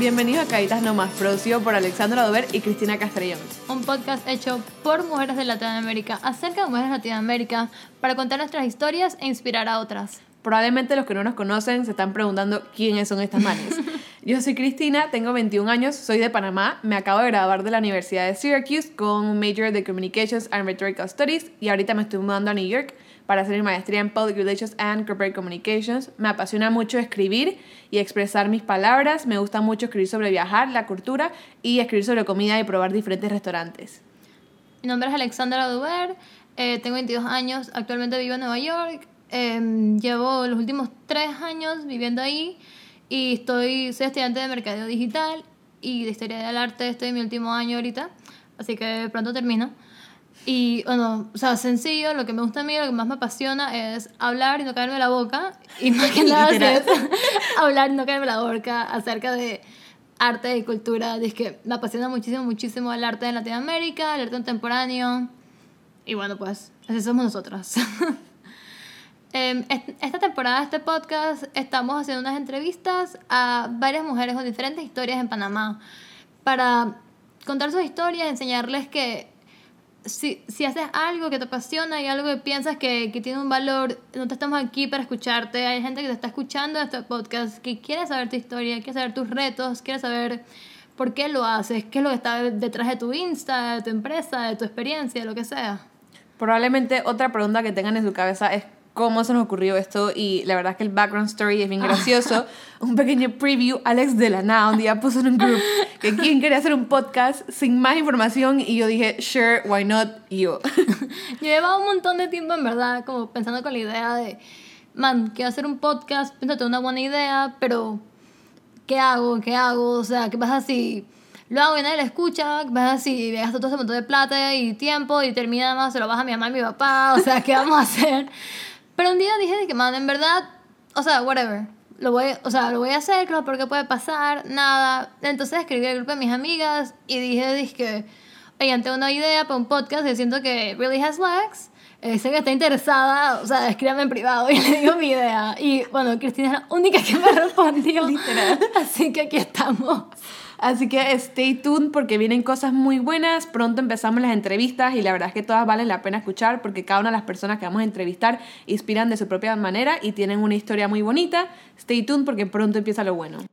Bienvenidos a Caritas Nomás, producido por Alexandra Dover y Cristina Castrellón. Un podcast hecho por mujeres de Latinoamérica, acerca de mujeres de Latinoamérica, para contar nuestras historias e inspirar a otras. Probablemente los que no nos conocen se están preguntando quiénes son estas manes. Yo soy Cristina, tengo 21 años, soy de Panamá, me acabo de graduar de la Universidad de Syracuse con un major de Communications and Rhetorical Studies y ahorita me estoy mudando a New York para hacer mi maestría en Public Relations and Corporate Communications. Me apasiona mucho escribir y expresar mis palabras, me gusta mucho escribir sobre viajar, la cultura y escribir sobre comida y probar diferentes restaurantes. Mi nombre es Alexandra Duber, eh, tengo 22 años, actualmente vivo en Nueva York, em, llevo los últimos tres años viviendo ahí y estoy, soy estudiante de Mercadeo Digital y de Historia del Arte, estoy en mi último año ahorita, así que pronto termino. Y bueno, o sea, sencillo, lo que me gusta a mí, lo que más me apasiona es hablar y no caerme la boca. Y más que nada es hablar y no caerme la boca acerca de arte y cultura. Es que me apasiona muchísimo, muchísimo el arte de Latinoamérica, el arte contemporáneo. Y bueno, pues, así somos nosotras. Em, esta temporada de este podcast estamos haciendo unas entrevistas a varias mujeres con diferentes historias en Panamá para contar sus historias, enseñarles que si, si haces algo que te apasiona y algo que piensas que, que, tiene un valor, no te estamos aquí para escucharte. Hay gente que te está escuchando este podcast, que quiere saber tu historia, quiere saber tus retos, quiere saber por qué lo haces, qué es lo que está detrás de tu Insta, de tu empresa, de tu experiencia, lo que sea. Probablemente otra pregunta que tengan en su cabeza es cómo se nos ocurrió esto y la verdad es que el background story es bien gracioso. un pequeño preview, Alex de la nada un día puso en un group que quien quería hacer un podcast sin más información y yo dije, sure, why not you. yo llevaba un montón de tiempo en verdad como pensando con la idea de, man, quiero hacer un podcast, tengo una buena idea, pero ¿qué hago? ¿Qué hago? O sea, ¿qué pasa si lo hago y nadie lo escucha, ¿qué pasa si gasto todo ese montón de plata y tiempo y termina más, se lo baja a mi mamá y mi papá? O sea, ¿qué vamos a hacer? Pero un día dije de que, man, en verdad, o sea, whatever. Lo voy, o sea, lo voy a hacer, claro, porque puede pasar, nada. Entonces escribí al grupo de mis amigas y dije, dije, oye, tengo una idea para un podcast y siento que really has legs. Eh, sé que está interesada, o sea, escríbame en privado y le digo mi idea. Y bueno, Cristina es la única que me respondió. Literal. Así que aquí estamos. Así que stay tuned porque vienen cosas muy buenas. Pronto empezamos las entrevistas y la verdad es que todas valen la pena escuchar porque cada una de las personas que vamos a entrevistar inspiran de su propia manera y tienen una historia muy bonita. Stay tuned porque pronto empieza lo bueno.